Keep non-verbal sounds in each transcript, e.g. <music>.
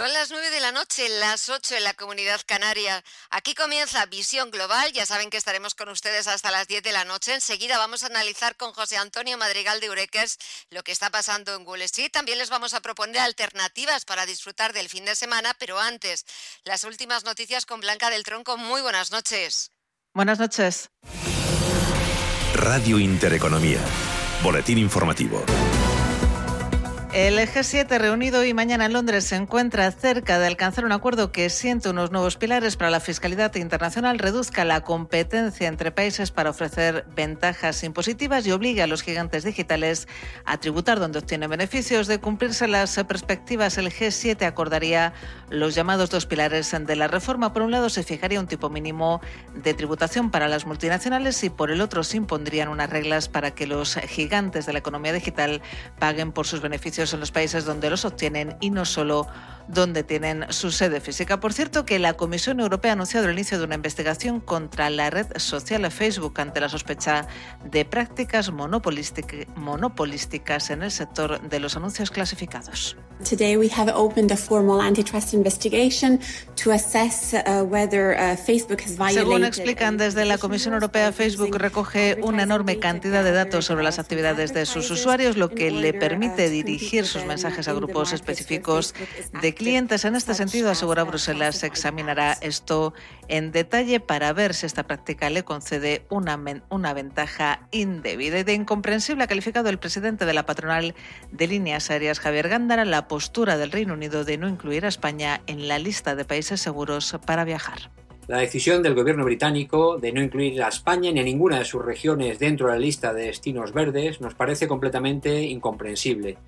Son las 9 de la noche, las 8 en la comunidad canaria. Aquí comienza Visión Global. Ya saben que estaremos con ustedes hasta las 10 de la noche. Enseguida vamos a analizar con José Antonio Madrigal de Ureques lo que está pasando en Wall Street. También les vamos a proponer alternativas para disfrutar del fin de semana. Pero antes, las últimas noticias con Blanca del Tronco. Muy buenas noches. Buenas noches. Radio Intereconomía. Boletín informativo. El G7 reunido hoy mañana en Londres se encuentra cerca de alcanzar un acuerdo que siente unos nuevos pilares para la fiscalidad internacional, reduzca la competencia entre países para ofrecer ventajas impositivas y obliga a los gigantes digitales a tributar donde obtienen beneficios. De cumplirse las perspectivas, el G7 acordaría los llamados dos pilares de la reforma. Por un lado, se fijaría un tipo mínimo de tributación para las multinacionales y por el otro se impondrían unas reglas para que los gigantes de la economía digital paguen por sus beneficios en los países donde los obtienen y no solo donde tienen su sede física. Por cierto, que la Comisión Europea ha anunciado el inicio de una investigación contra la red social Facebook ante la sospecha de prácticas monopolísticas en el sector de los anuncios clasificados. Today we have opened a formal antitrust investigation to assess uh, whether uh, Facebook has violated Según explican desde la Comisión Europea, Facebook recoge una enorme cantidad de datos sobre las actividades de sus usuarios, lo que le permite dirigir sus mensajes a grupos específicos de clientes. En este sentido, asegura Bruselas, se examinará esto en detalle para ver si esta práctica le concede una, una ventaja indebida. Y de incomprensible ha calificado el presidente de la patronal de líneas aéreas, Javier Gándara, la postura del Reino Unido de no incluir a España en la lista de países seguros para viajar. La decisión del gobierno británico de no incluir a España ni a ninguna de sus regiones dentro de la lista de destinos verdes nos parece completamente incomprensible.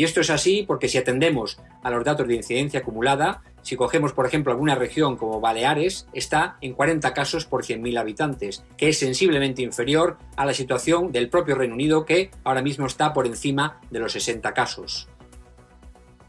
Y esto es así porque si atendemos a los datos de incidencia acumulada, si cogemos por ejemplo alguna región como Baleares, está en 40 casos por 100.000 habitantes, que es sensiblemente inferior a la situación del propio Reino Unido que ahora mismo está por encima de los 60 casos.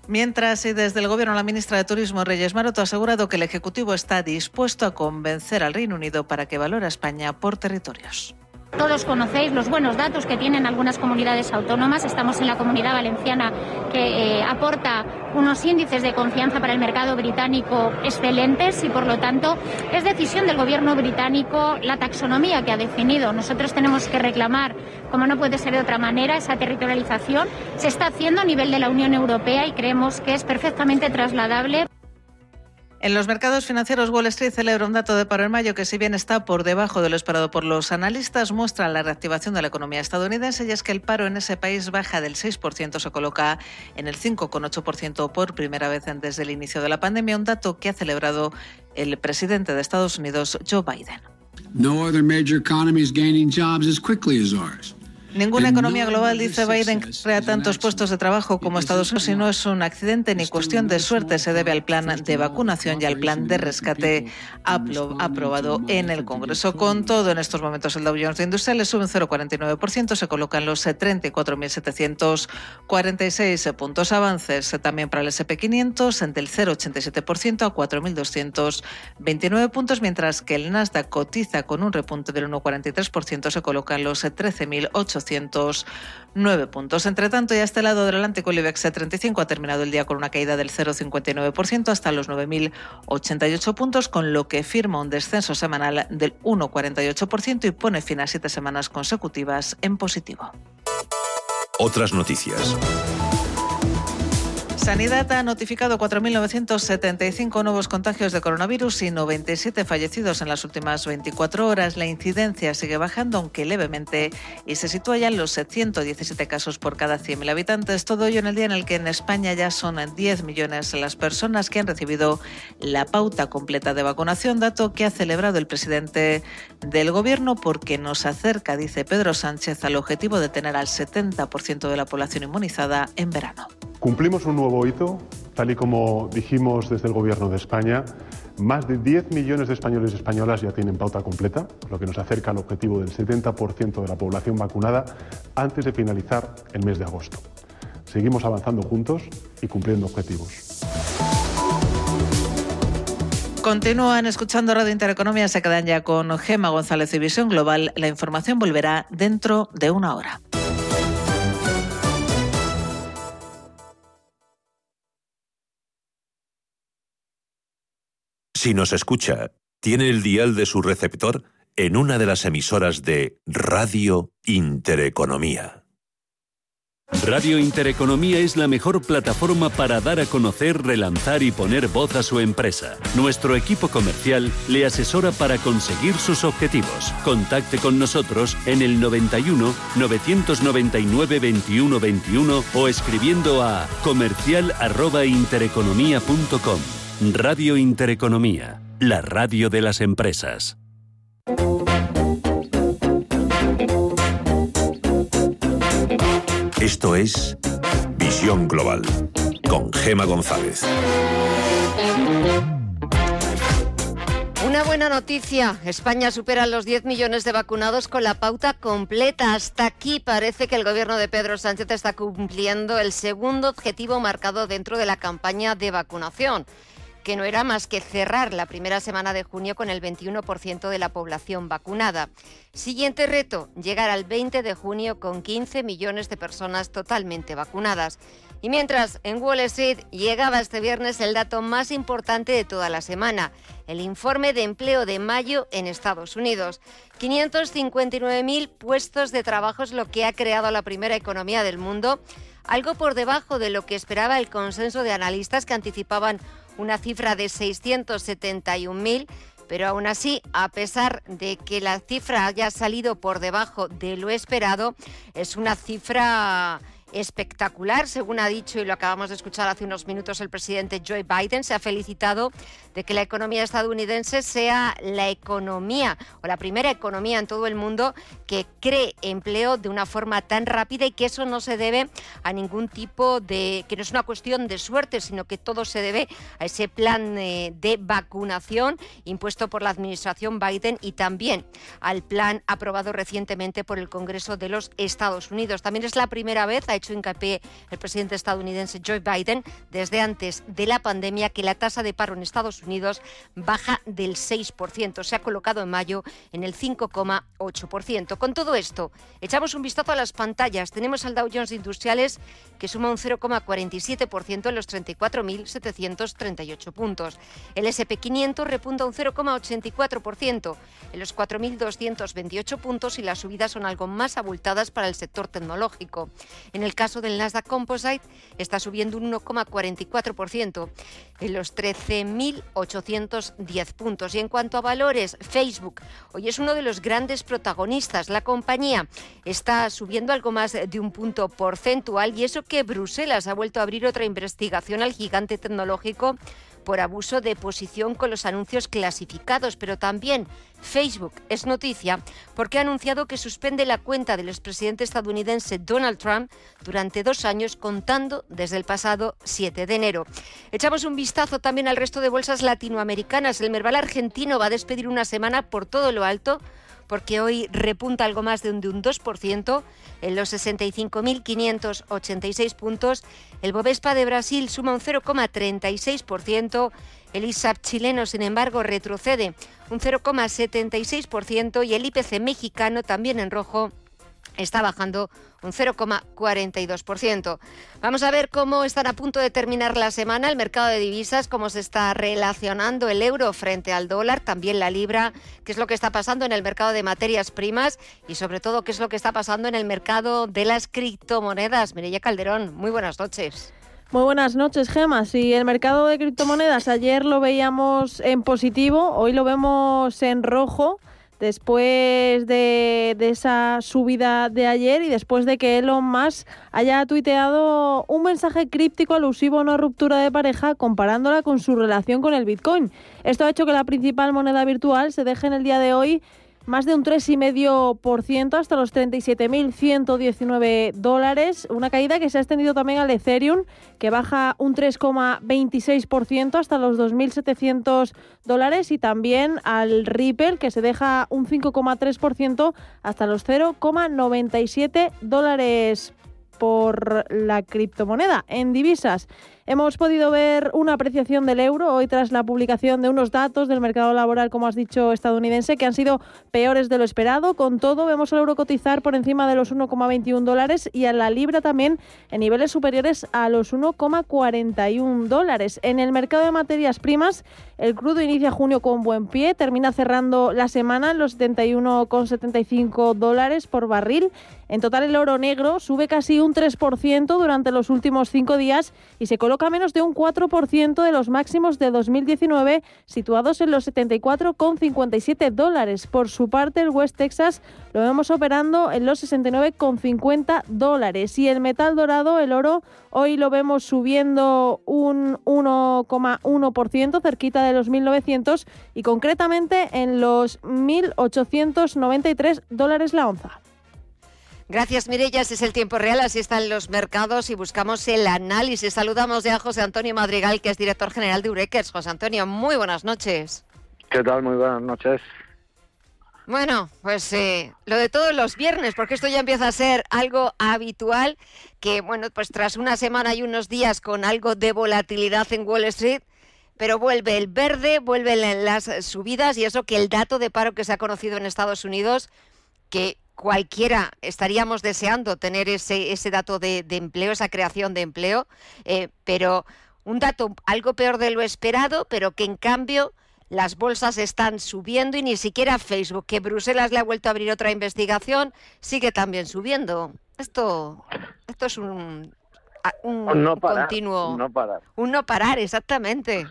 Mientras, y desde el Gobierno, la ministra de Turismo, Reyes Maroto, ha asegurado que el Ejecutivo está dispuesto a convencer al Reino Unido para que valore a España por territorios. Todos conocéis los buenos datos que tienen algunas comunidades autónomas. Estamos en la comunidad valenciana que eh, aporta unos índices de confianza para el mercado británico excelentes y, por lo tanto, es decisión del gobierno británico la taxonomía que ha definido. Nosotros tenemos que reclamar, como no puede ser de otra manera, esa territorialización. Se está haciendo a nivel de la Unión Europea y creemos que es perfectamente trasladable. En los mercados financieros, Wall Street celebra un dato de paro en mayo que, si bien está por debajo de lo esperado por los analistas, muestra la reactivación de la economía estadounidense y es que el paro en ese país baja del 6%, se coloca en el 5,8% por primera vez desde el inicio de la pandemia, un dato que ha celebrado el presidente de Estados Unidos, Joe Biden. No other major economy is gaining jobs as quickly as ours. Ninguna economía global, dice Biden, crea tantos puestos de trabajo como Estados Unidos y no es un accidente ni cuestión de suerte. Se debe al plan de vacunación y al plan de rescate aprobado en el Congreso. Con todo, en estos momentos el Dow Jones de Industriales sube un 0,49%, se coloca en los 34.746 puntos avances. También para el SP500, del 0,87% a 4.229 puntos, mientras que el Nasdaq cotiza con un repunte del 1,43%, se coloca en los 13.800 209 puntos. Entre tanto, ya este lado del Atlántico, el IBEX 35 ha terminado el día con una caída del 0,59% hasta los 9.088 puntos, con lo que firma un descenso semanal del 1,48% y pone fin a siete semanas consecutivas en positivo. Otras noticias. Sanidad ha notificado 4.975 nuevos contagios de coronavirus y 97 fallecidos en las últimas 24 horas. La incidencia sigue bajando, aunque levemente, y se sitúa ya en los 117 casos por cada 100.000 habitantes. Todo ello en el día en el que en España ya son 10 millones las personas que han recibido la pauta completa de vacunación, dato que ha celebrado el presidente del Gobierno porque nos acerca, dice Pedro Sánchez, al objetivo de tener al 70% de la población inmunizada en verano. Cumplimos un nuevo hito, tal y como dijimos desde el Gobierno de España. Más de 10 millones de españoles y españolas ya tienen pauta completa, lo que nos acerca al objetivo del 70% de la población vacunada antes de finalizar el mes de agosto. Seguimos avanzando juntos y cumpliendo objetivos. Continúan escuchando Radio Intereconomía, se quedan ya con Gema González y Visión Global. La información volverá dentro de una hora. Si nos escucha, tiene el dial de su receptor en una de las emisoras de Radio Intereconomía. Radio Intereconomía es la mejor plataforma para dar a conocer, relanzar y poner voz a su empresa. Nuestro equipo comercial le asesora para conseguir sus objetivos. Contacte con nosotros en el 91 999 21 21 o escribiendo a comercial@intereconomía.com. Radio Intereconomía, la radio de las empresas. Esto es Visión Global con Gema González. Una buena noticia. España supera los 10 millones de vacunados con la pauta completa. Hasta aquí parece que el gobierno de Pedro Sánchez está cumpliendo el segundo objetivo marcado dentro de la campaña de vacunación que no era más que cerrar la primera semana de junio con el 21% de la población vacunada. Siguiente reto, llegar al 20 de junio con 15 millones de personas totalmente vacunadas. Y mientras en Wall Street llegaba este viernes el dato más importante de toda la semana, el informe de empleo de mayo en Estados Unidos. 559.000 puestos de trabajo es lo que ha creado la primera economía del mundo, algo por debajo de lo que esperaba el consenso de analistas que anticipaban una cifra de 671.000 pero aún así, a pesar de que la cifra haya salido por debajo de lo esperado, es una cifra espectacular, según ha dicho y lo acabamos de escuchar hace unos minutos el presidente Joe Biden. Se ha felicitado de que la economía estadounidense sea la economía o la primera economía en todo el mundo que cree empleo de una forma tan rápida y que eso no se debe a ningún tipo de, que no es una cuestión de suerte, sino que todo se debe a ese plan eh, de vacunación impuesto por la administración Biden y también al plan aprobado recientemente por el Congreso de los Estados Unidos. También es la primera vez, ha hecho hincapié el presidente estadounidense Joe Biden, desde antes de la pandemia, que la tasa de paro en Estados Unidos baja del 6%. Se ha colocado en mayo en el 5,8%. Con todo esto, echamos un vistazo a las pantallas. Tenemos al Dow Jones Industriales que suma un 0,47% en los 34.738 puntos. El SP500 repunta un 0,84% en los 4.228 puntos y las subidas son algo más abultadas para el sector tecnológico. En el caso del Nasdaq Composite está subiendo un 1,44% en los 13.810 puntos. Y en cuanto a valores, Facebook hoy es uno de los grandes protagonistas. La compañía está subiendo algo más de un punto porcentual y eso que Bruselas ha vuelto a abrir otra investigación al gigante tecnológico por abuso de posición con los anuncios clasificados, pero también Facebook es noticia porque ha anunciado que suspende la cuenta del expresidente estadounidense Donald Trump durante dos años, contando desde el pasado 7 de enero. Echamos un vistazo también al resto de bolsas latinoamericanas. El Merval argentino va a despedir una semana por todo lo alto porque hoy repunta algo más de un, de un 2% en los 65.586 puntos. El Bovespa de Brasil suma un 0,36%. El ISAP chileno, sin embargo, retrocede un 0,76% y el IPC mexicano, también en rojo, está bajando un 0,42%. Vamos a ver cómo están a punto de terminar la semana el mercado de divisas, cómo se está relacionando el euro frente al dólar, también la libra, qué es lo que está pasando en el mercado de materias primas y sobre todo qué es lo que está pasando en el mercado de las criptomonedas. Mireya Calderón, muy buenas noches. Muy buenas noches, Gema. Si el mercado de criptomonedas ayer lo veíamos en positivo, hoy lo vemos en rojo después de, esa subida de ayer y después de que Elon Musk haya tuiteado un mensaje críptico alusivo a una ruptura de pareja comparándola con su relación con el Bitcoin. Esto ha hecho que la principal moneda virtual se deje en el día de hoy más de un 3,5% hasta los 37.119 dólares, una caída que se ha extendido también al Ethereum, que baja un 3,26% hasta los 2.700 dólares, y también al Ripple, que se deja un 5,3% hasta los 0,97 dólares por la criptomoneda. En divisas, Hemos podido ver una apreciación del euro hoy tras la publicación de unos datos del mercado laboral, como has dicho, estadounidense, que han sido peores de lo esperado. Con todo, vemos al euro cotizar por encima de los 1,21 dólares y a la libra también en niveles superiores a los 1,41 dólares. En el mercado de materias primas, el crudo inicia junio con buen pie, termina cerrando la semana en los 71,75 dólares por barril. En total, el oro negro sube casi un 3% durante los últimos cinco días y se coloca menos de un 4% de los máximos de 2019, situados en los 74,57 dólares. Por su parte, el West Texas lo vemos operando en los 69,50 dólares. Y el metal dorado, el oro, hoy lo vemos subiendo un 1,1%, cerquita de los 1.900 y concretamente en los 1.893 dólares la onza. Gracias, Mirella. es el tiempo real, así están los mercados y buscamos el análisis. Saludamos ya a José Antonio Madrigal, que es director general de Urequers. José Antonio, muy buenas noches. ¿Qué tal? Muy buenas noches. Bueno, pues eh, lo de todos los viernes, porque esto ya empieza a ser algo habitual, que bueno, pues tras una semana y unos días con algo de volatilidad en Wall Street, pero vuelve el verde, vuelven las subidas y eso que el dato de paro que se ha conocido en Estados Unidos, que cualquiera estaríamos deseando tener ese, ese dato de, empleo, esa creación de empleo, eh, pero un dato algo peor de lo esperado, pero que en cambio las bolsas están subiendo y ni siquiera Facebook, que Bruselas le ha vuelto a abrir otra investigación, sigue también subiendo. Esto, esto es un, un, no continuo. Un no parar. Un no parar, exactamente.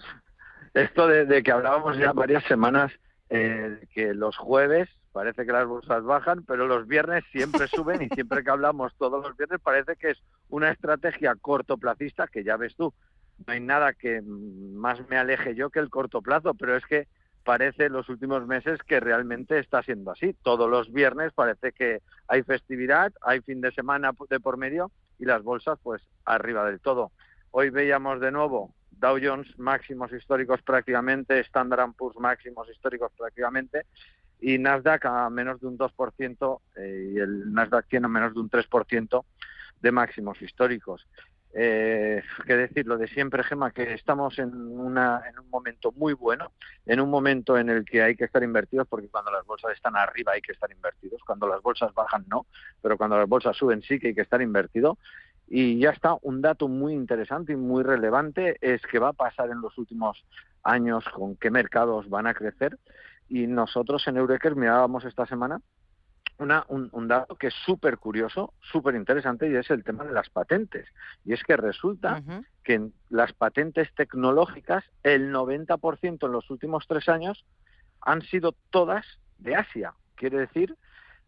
Esto de, que hablábamos ya varias semanas, eh, que los jueves parece que las bolsas bajan, pero los viernes siempre <laughs> suben y siempre que hablamos todos los viernes parece que es una estrategia cortoplacista que ya ves tú. No hay nada que más me aleje yo que el corto plazo, pero es que parece los últimos meses que realmente está siendo así. Todos los viernes parece que hay festividad, hay fin de semana de por medio y las bolsas pues arriba del todo. Hoy veíamos de nuevo Dow Jones máximos históricos prácticamente, Standard Poor's máximos históricos prácticamente y Nasdaq a menos de un 2% eh, y el Nasdaq tiene menos de un 3% de máximos históricos. Eh, que decir lo de siempre, Gema, que estamos en, una, en un momento muy bueno, en un momento en el que hay que estar invertidos, porque cuando las bolsas están arriba hay que estar invertidos, cuando las bolsas bajan no, pero cuando las bolsas suben sí que hay que estar invertido. Y ya está, un dato muy interesante y muy relevante es que va a pasar en los últimos años con qué mercados van a crecer y nosotros en Eureker mirábamos esta semana una, un, dato que es súper curioso, súper interesante, y es el tema de las patentes. Y es que resulta que en las patentes tecnológicas, el 90% en los últimos tres años han sido todas de Asia. Quiere decir,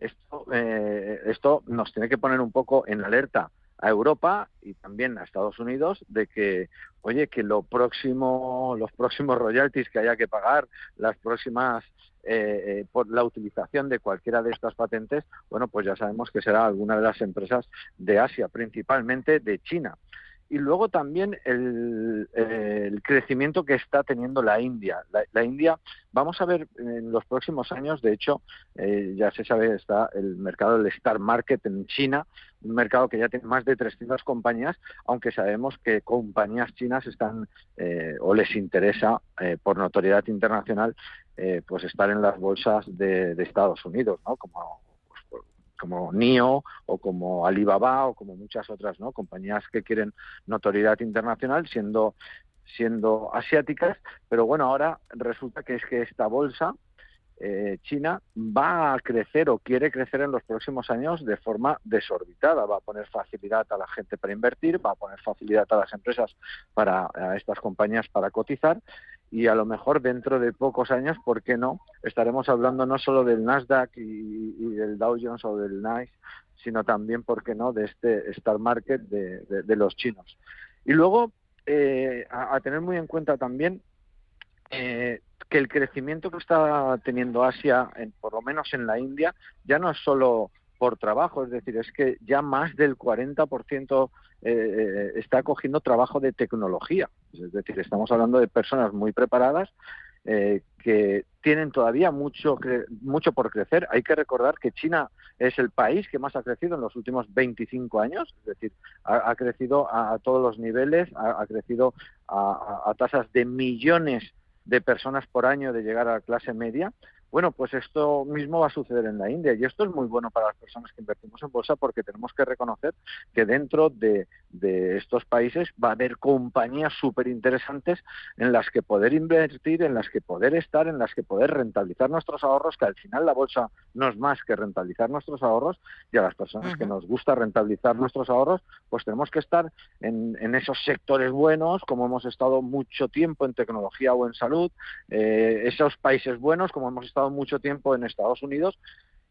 esto, eh, esto nos tiene que poner un poco en alerta a Europa y también a Estados Unidos de que, oye, que lo próximo, los próximos royalties que haya que pagar, las próximas eh, eh, por la utilización de cualquiera de estas patentes, bueno, pues ya sabemos que será alguna de las empresas de Asia, principalmente de China y luego también el, crecimiento que está teniendo la India. La, India, vamos a ver en los próximos años, de hecho, eh, ya se sabe, está el mercado del Star Market en China, un mercado que ya tiene más de 300 compañías, aunque sabemos que compañías chinas están eh, o les interesa eh, por notoriedad internacional pues estar en las bolsas de, de Estados Unidos, ¿no? Como como NIO o como Alibaba o como muchas otras ¿no? compañías que quieren notoriedad internacional siendo siendo asiáticas, pero bueno, ahora resulta que es que esta bolsa eh, China va a crecer o quiere crecer en los próximos años de forma desorbitada. Va a poner facilidad a la gente para invertir, va a poner facilidad a las empresas para a estas compañías para cotizar y a lo mejor dentro de pocos años, ¿por qué no? Estaremos hablando no solo del Nasdaq y, del Dow Jones o del NICE, sino también, ¿por qué no?, de este Star Market de, los chinos. Y luego, eh, a, tener muy en cuenta también eh, que el crecimiento que está teniendo Asia, en, por lo menos en la India, ya no es solo por trabajo, es decir, es que ya más del 40% eh, está cogiendo trabajo de tecnología. Es decir, estamos hablando de personas muy preparadas eh, que tienen todavía mucho, mucho por crecer. Hay que recordar que China es el país que más ha crecido en los últimos 25 años, es decir, ha, crecido a, todos los niveles, ha, crecido a, tasas de millones de personas por año de llegar a la clase media. Bueno, pues esto mismo va a suceder en la India. Y esto es muy bueno para las personas que invertimos en bolsa porque tenemos que reconocer que dentro de, estos países va a haber compañías súper interesantes en las que poder invertir, en las que poder estar, en las que poder rentabilizar nuestros ahorros, que al final la bolsa no es más que rentabilizar nuestros ahorros. Y a las personas que nos gusta rentabilizar nuestros ahorros, pues tenemos que estar en, esos sectores buenos, como hemos estado mucho tiempo en tecnología o en salud, eh, esos países buenos, como hemos estado mucho tiempo en Estados Unidos,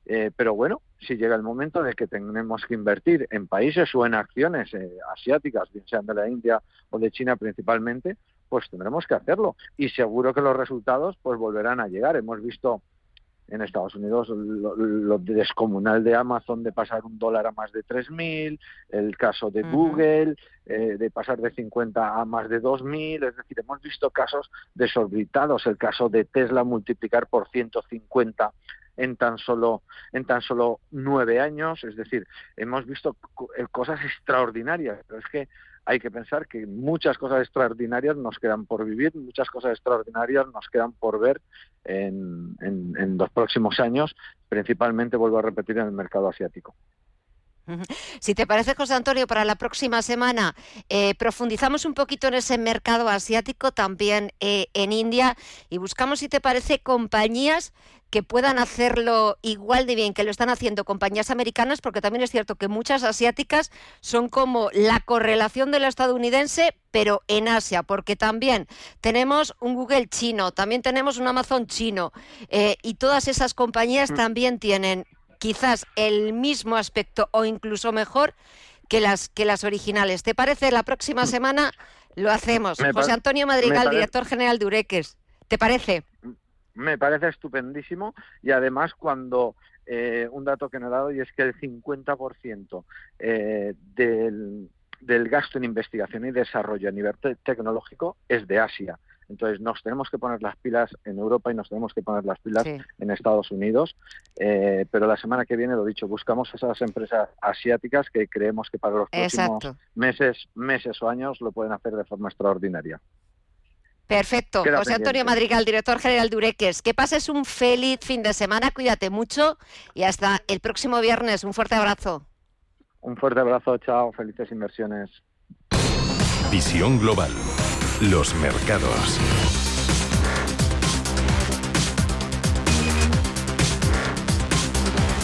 eh, pero bueno, si llega el momento de que tenemos que invertir en países o en acciones eh, asiáticas, bien sean de la India o de China principalmente, pues tendremos que hacerlo. Y seguro que los resultados pues volverán a llegar. Hemos visto en Estados Unidos lo, descomunal de Amazon de pasar un dólar a más de 3.000, el caso de Google eh, de pasar de 50 a más de 2.000, es decir, hemos visto casos desorbitados, el caso de Tesla multiplicar por 150 en tan solo en tan solo nueve años, es decir, hemos visto eh, cosas extraordinarias, pero es que hay que pensar que muchas cosas extraordinarias nos quedan por vivir, muchas cosas extraordinarias nos quedan por ver en, los próximos años, principalmente, vuelvo a repetir, en el mercado asiático. Si te parece, José Antonio, para la próxima semana eh, profundizamos un poquito en ese mercado asiático, también eh, en India, y buscamos, si te parece, compañías que puedan hacerlo igual de bien que lo están haciendo compañías americanas, porque también es cierto que muchas asiáticas son como la correlación de la estadounidense, pero en Asia, porque también tenemos un Google chino, también tenemos un Amazon chino, eh, y todas esas compañías mm. también tienen quizás el mismo aspecto o incluso mejor que las, que las originales. ¿Te parece? La próxima mm. semana lo hacemos. José Antonio Madrigal, director general de Ureques. ¿Te parece? Me parece estupendísimo y además cuando eh, un dato que no he dado y es que el 50% eh, del, del gasto en investigación y desarrollo a nivel tecnológico es de Asia. Entonces nos tenemos que poner las pilas en Europa y nos tenemos que poner las pilas en Estados Unidos. Eh, pero la semana que viene, lo dicho, buscamos esas empresas asiáticas que creemos que para los próximos meses, meses o años lo pueden hacer de forma extraordinaria. Perfecto. José Antonio Madrigal, director general de Ureques. Que pases un feliz fin de semana, cuídate mucho y hasta el próximo viernes. Un fuerte abrazo. Un fuerte abrazo, chao, felices inversiones. Visión global. Los mercados.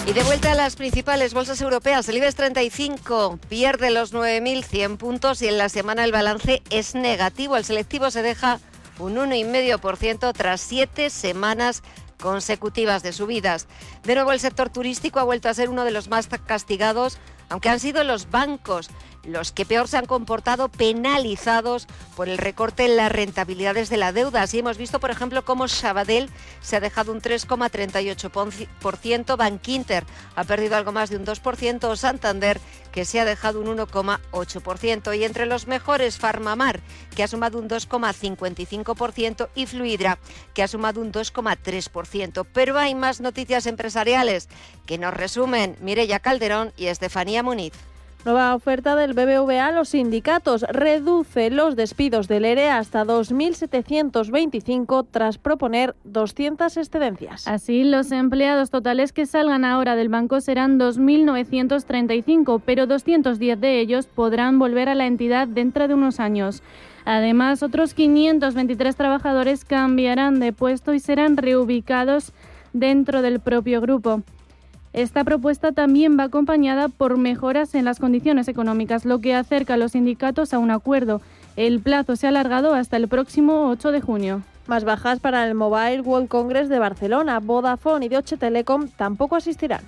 Y de vuelta a las principales bolsas europeas, el IBEX 35 pierde los 9.100 puntos y en la semana el balance es negativo. El selectivo se deja un 1,5% tras siete semanas consecutivas de subidas. De nuevo, el sector turístico ha vuelto a ser uno de los más castigados, aunque han sido los bancos los que peor se han comportado penalizados por el recorte en las rentabilidades de la deuda. Así hemos visto, por ejemplo, cómo Sabadell se ha dejado un 3,38%, Bankinter ha perdido algo más de un 2%, Santander que se ha dejado un 1,8%. Y entre los mejores, Farmamar, que ha sumado un 2,55%, y Fluidra, que ha sumado un 2,3%. Pero hay más noticias empresariales que nos resumen Mireya Calderón y Estefanía Muniz. Nueva oferta del BBVA a los sindicatos reduce los despidos del ERE hasta 2.725 tras proponer 200 excedencias. Así, los empleados totales que salgan ahora del banco serán 2.935, pero 210 de ellos podrán volver a la entidad dentro de unos años. Además, otros 523 trabajadores cambiarán de puesto y serán reubicados dentro del propio grupo. Esta propuesta también va acompañada por mejoras en las condiciones económicas, lo que acerca a los sindicatos a un acuerdo. El plazo se ha alargado hasta el próximo 8 de junio. Más bajas para el Mobile World Congress de Barcelona. Vodafone y Deutsche Telekom tampoco asistirán.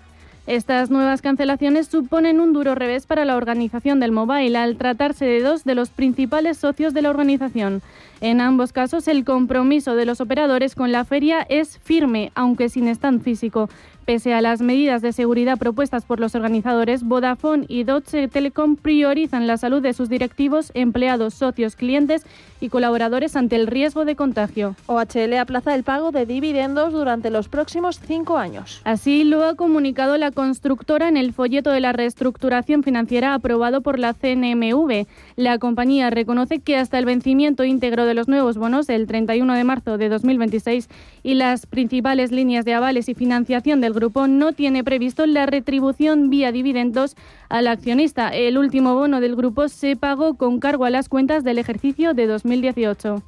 Estas nuevas cancelaciones suponen un duro revés para la organización del Mobile al tratarse de dos de los principales socios de la organización. En ambos casos, el compromiso de los operadores con la feria es firme, aunque sin stand físico Pese a las medidas de seguridad propuestas por los organizadores, Vodafone y Deutsche Telekom priorizan la salud de sus directivos, empleados, socios, clientes y colaboradores ante el riesgo de contagio. OHL aplaza el pago de dividendos durante los próximos cinco años. Así lo ha comunicado la constructora en el folleto de la reestructuración financiera aprobado por la CNMV. La compañía reconoce que hasta el vencimiento íntegro de los nuevos bonos el 31 de marzo de 2026 y las principales líneas de avales y financiación del grupo no tiene previsto la retribución vía dividendos al accionista. El último bono del grupo se pagó con cargo a las cuentas del ejercicio de 2018.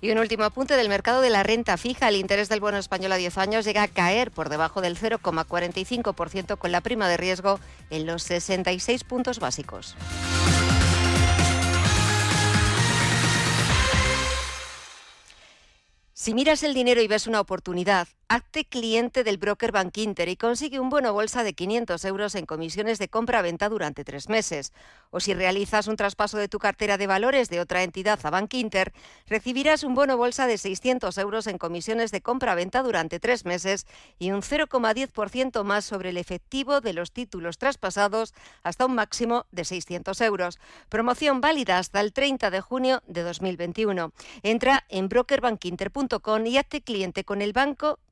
Y un último apunte del mercado de la renta fija. El interés del bono español a 10 años llega a caer por debajo del 0,45% con la prima de riesgo en los 66 puntos básicos. Si miras el dinero y ves una oportunidad, hazte cliente del broker Bank Inter y consigue un bono bolsa de 500 euros en comisiones de compra-venta durante tres meses. O si realizas un traspaso de tu cartera de valores de otra entidad a Bank Inter, recibirás un bono bolsa de 600 euros en comisiones de compra-venta durante tres meses y un 0,10% más sobre el efectivo de los títulos traspasados hasta un máximo de 600 euros. Promoción válida hasta el 30 de junio de 2021. Entra en brokerbankinter.com y hazte cliente con el banco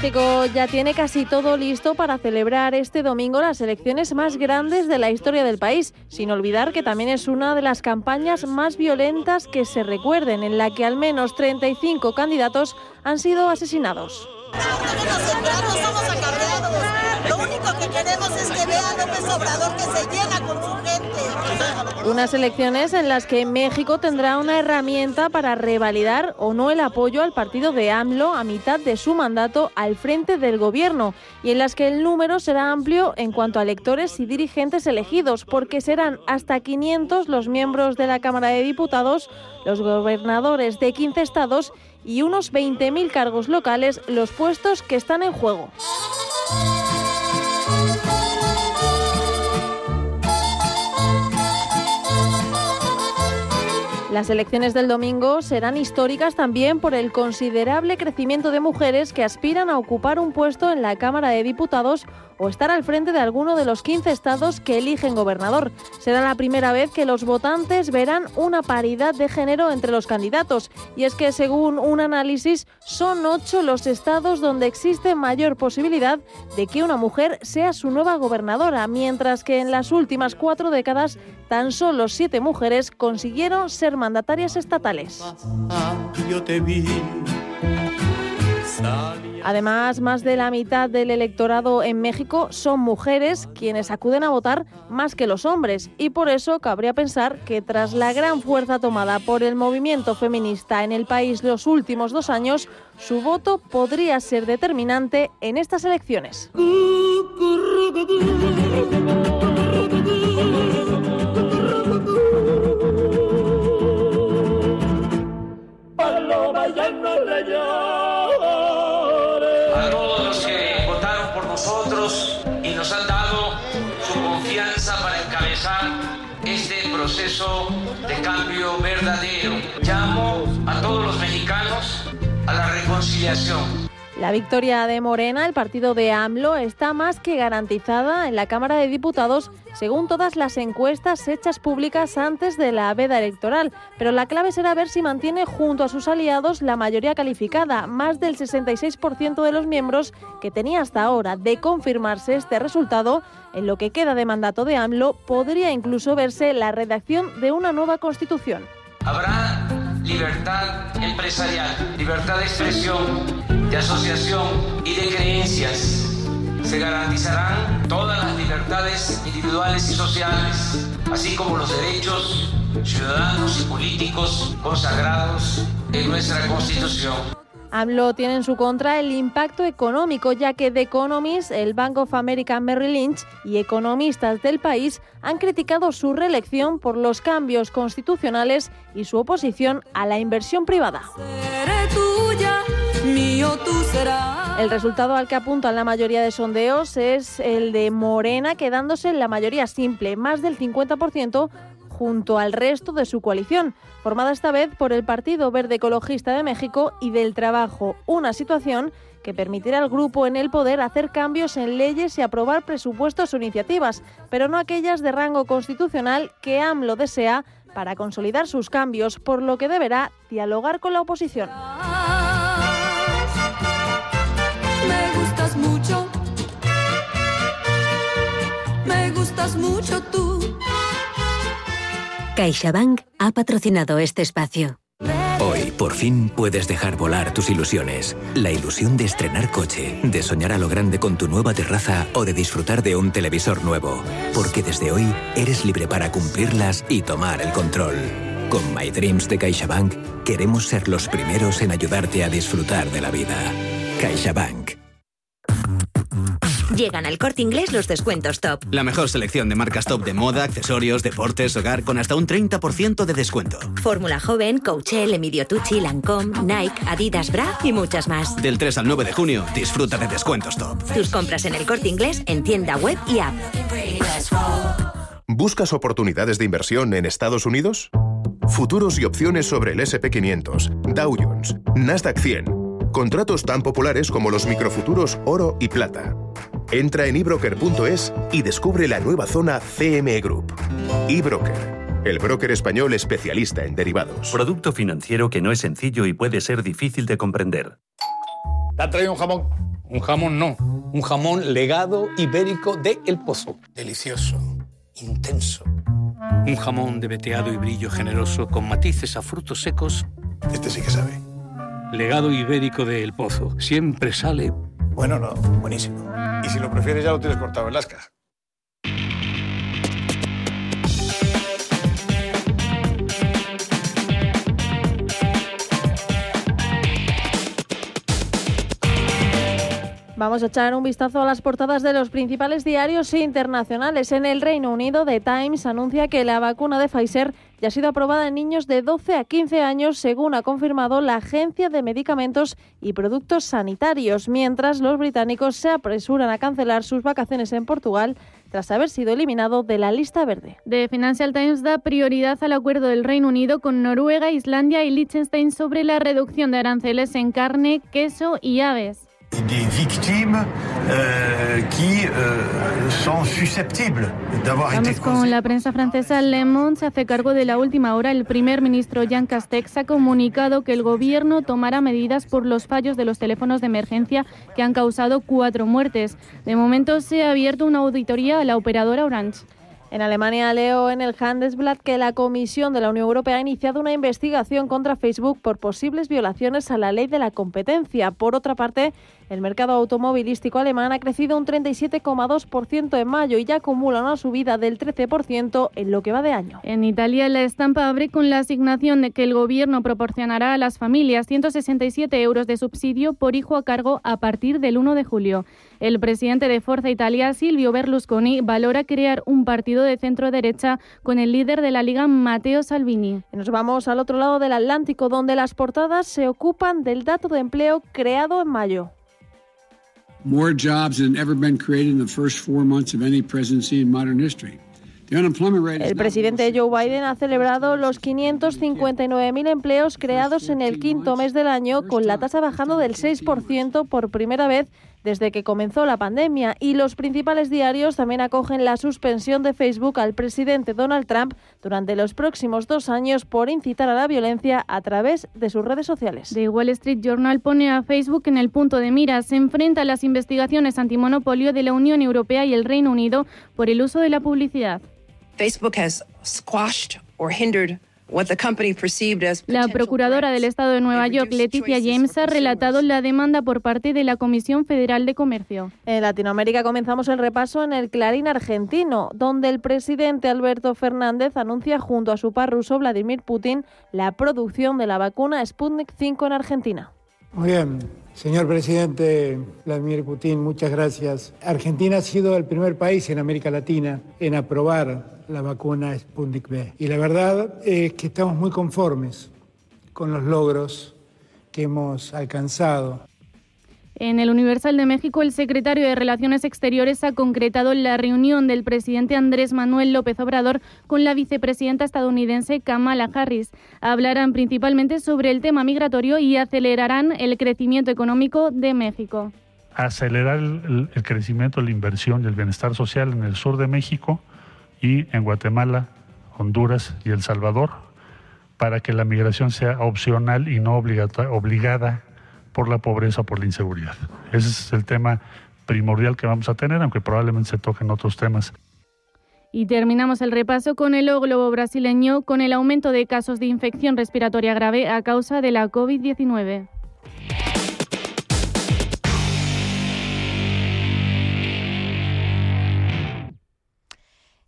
México ya tiene casi todo listo para celebrar este domingo las elecciones más grandes de la historia del país, sin olvidar que también es una de las campañas más violentas que se recuerden, en la que al menos 35 candidatos han sido asesinados. Unas elecciones en las que México tendrá una herramienta para revalidar o no el apoyo al partido de AMLO a mitad de su mandato al frente del gobierno y en las que el número será amplio en cuanto a electores y dirigentes elegidos, porque serán hasta 500 los miembros de la Cámara de Diputados, los gobernadores de 15 estados y unos 20.000 cargos locales los puestos que están en juego. Las elecciones del domingo serán históricas también por el considerable crecimiento de mujeres que aspiran a ocupar un puesto en la Cámara de Diputados o estar al frente de alguno de los 15 estados que eligen gobernador. Será la primera vez que los votantes verán una paridad de género entre los candidatos. Y es que según un análisis son ocho los estados donde existe mayor posibilidad de que una mujer sea su nueva gobernadora, mientras que en las últimas cuatro décadas tan solo siete mujeres consiguieron ser mandatarias estatales. Yo te vi Además, más de la mitad del electorado en México son mujeres quienes acuden a votar más que los hombres y por eso cabría pensar que tras la gran fuerza tomada por el movimiento feminista en el país los últimos dos años, su voto podría ser determinante en estas elecciones. Este proceso de cambio verdadero. Llamo a todos los mexicanos a la reconciliación. La victoria de Morena, el partido de AMLO, está más que garantizada en la Cámara de Diputados, según todas las encuestas hechas públicas antes de la veda electoral. Pero la clave será ver si mantiene junto a sus aliados la mayoría calificada, más del 66% de los miembros que tenía hasta ahora. De confirmarse este resultado, en lo que queda de mandato de AMLO, podría incluso verse la redacción de una nueva constitución. Libertad empresarial, libertad de expresión, de asociación y de creencias. Se garantizarán todas las libertades individuales y sociales, así como los derechos ciudadanos y políticos consagrados en nuestra Constitución. AMLO tiene en su contra el impacto económico, ya que The Economist, el Bank of America Merrill Lynch y economistas del país han criticado su reelección por los cambios constitucionales y su oposición a la inversión privada. El resultado al que apuntan la mayoría de sondeos es el de Morena, quedándose en la mayoría simple, más del 50%, junto al resto de su coalición, formada esta vez por el Partido Verde Ecologista de México y del Trabajo, una situación que permitirá al grupo en el poder hacer cambios en leyes y aprobar presupuestos o iniciativas, pero no aquellas de rango constitucional que AMLO desea para consolidar sus cambios, por lo que deberá dialogar con la oposición. Me gustas mucho. Me gustas mucho tú. CaixaBank ha patrocinado este espacio. Hoy, por fin, puedes dejar volar tus ilusiones. La ilusión de estrenar coche, de soñar a lo grande con tu nueva terraza o de disfrutar de un televisor nuevo. Porque desde hoy eres libre para cumplirlas y tomar el control. Con My Dreams de CaixaBank queremos ser los primeros en ayudarte a disfrutar de la vida. CaixaBank. Llegan al corte inglés los descuentos top. La mejor selección de marcas top de moda, accesorios, deportes, hogar, con hasta un 30% de descuento. Fórmula Joven, Coachel, Emilio Tucci, Lancome, Nike, Adidas Bra y muchas más. Del 3 al 9 de junio, disfruta de descuentos top. Tus compras en el corte inglés en tienda web y app. ¿Buscas oportunidades de inversión en Estados Unidos? Futuros y opciones sobre el SP500, Dow Jones, Nasdaq 100. Contratos tan populares como los microfuturos oro y plata. Entra en ebroker.es y descubre la nueva zona CME Group. eBroker, el broker español especialista en derivados. Producto financiero que no es sencillo y puede ser difícil de comprender. ¿Te ha traído un jamón? Un jamón no. Un jamón legado ibérico de El Pozo. Delicioso. Intenso. Un jamón de veteado y brillo generoso con matices a frutos secos. Este sí que sabe. Legado ibérico de El Pozo. Siempre sale. Bueno, no, buenísimo. Y si lo prefieres, ya lo tienes cortado en lasca. Vamos a echar un vistazo a las portadas de los principales diarios internacionales. En el Reino Unido, The Times anuncia que la vacuna de Pfizer ya ha sido aprobada en niños de 12 a 15 años, según ha confirmado la Agencia de Medicamentos y Productos Sanitarios, mientras los británicos se apresuran a cancelar sus vacaciones en Portugal tras haber sido eliminado de la lista verde. The Financial Times da prioridad al acuerdo del Reino Unido con Noruega, Islandia y Liechtenstein sobre la reducción de aranceles en carne, queso y aves. Des victimes euh, qui euh, sont susceptibles d'avoir été Vamos con la prensa francesa. Le Monde se hace cargo de la última hora. El primer ministro Jean Castex ha comunicado que el gobierno tomará medidas por los fallos de los teléfonos de emergencia que han causado cuatro muertes. De momento se ha abierto una auditoría a la operadora Orange. En Alemania leo en el Handelsblatt que la Comisión de la Unión Europea ha iniciado una investigación contra Facebook por posibles violaciones a la ley de la competencia. Por otra parte, el mercado automovilístico alemán ha crecido un 37,2% en mayo y ya acumula una subida del 13% en lo que va de año. En Italia, la estampa abre con la asignación de que el gobierno proporcionará a las familias 167 euros de subsidio por hijo a cargo a partir del 1 de julio. El presidente de Forza Italia, Silvio Berlusconi, valora crear un partido de centro derecha con el líder de la Liga, Matteo Salvini. Nos vamos al otro lado del Atlántico, donde las portadas se ocupan del dato de empleo creado en mayo. More jobs than ever been created in the first four months of any presidency in modern history. El presidente Joe Biden ha celebrado los 559.000 empleos creados en el quinto mes del año, con la tasa bajando del 6% por primera vez desde que comenzó la pandemia. Y los principales diarios también acogen la suspensión de Facebook al presidente Donald Trump durante los próximos dos años por incitar a la violencia a través de sus redes sociales. The Wall Street Journal pone a Facebook en el punto de mira. Se enfrenta a las investigaciones antimonopolio de la Unión Europea y el Reino Unido por el uso de la publicidad. Facebook has squashed or hindered La procuradora del Estado de Nueva York, Leticia James, ha relatado la demanda por parte de la Comisión Federal de Comercio. En Latinoamérica comenzamos el repaso en el Clarín argentino, donde el presidente Alberto Fernández anuncia junto a su par ruso Vladimir Putin la producción de la vacuna Sputnik 5 en Argentina. Muy bien, Señor presidente Vladimir Putin, muchas gracias. Argentina ha sido el primer país en América Latina en aprobar la vacuna Sputnik V. Y la verdad es que estamos muy conformes con los logros que hemos alcanzado. En el Universal de México, el secretario de Relaciones Exteriores ha concretado la reunión del presidente Andrés Manuel López Obrador con la vicepresidenta estadounidense Kamala Harris. Hablarán principalmente sobre el tema migratorio y acelerarán el crecimiento económico de México. Acelerar el, crecimiento, la inversión y el bienestar social en el sur de México y en Guatemala, Honduras y El Salvador, para que la migración sea opcional y no obligada por la pobreza por la inseguridad. Ese es el tema primordial que vamos a tener, aunque probablemente se toquen otros temas. Y terminamos el repaso con el globo brasileño, con el aumento de casos de infección respiratoria grave a causa de la COVID-19.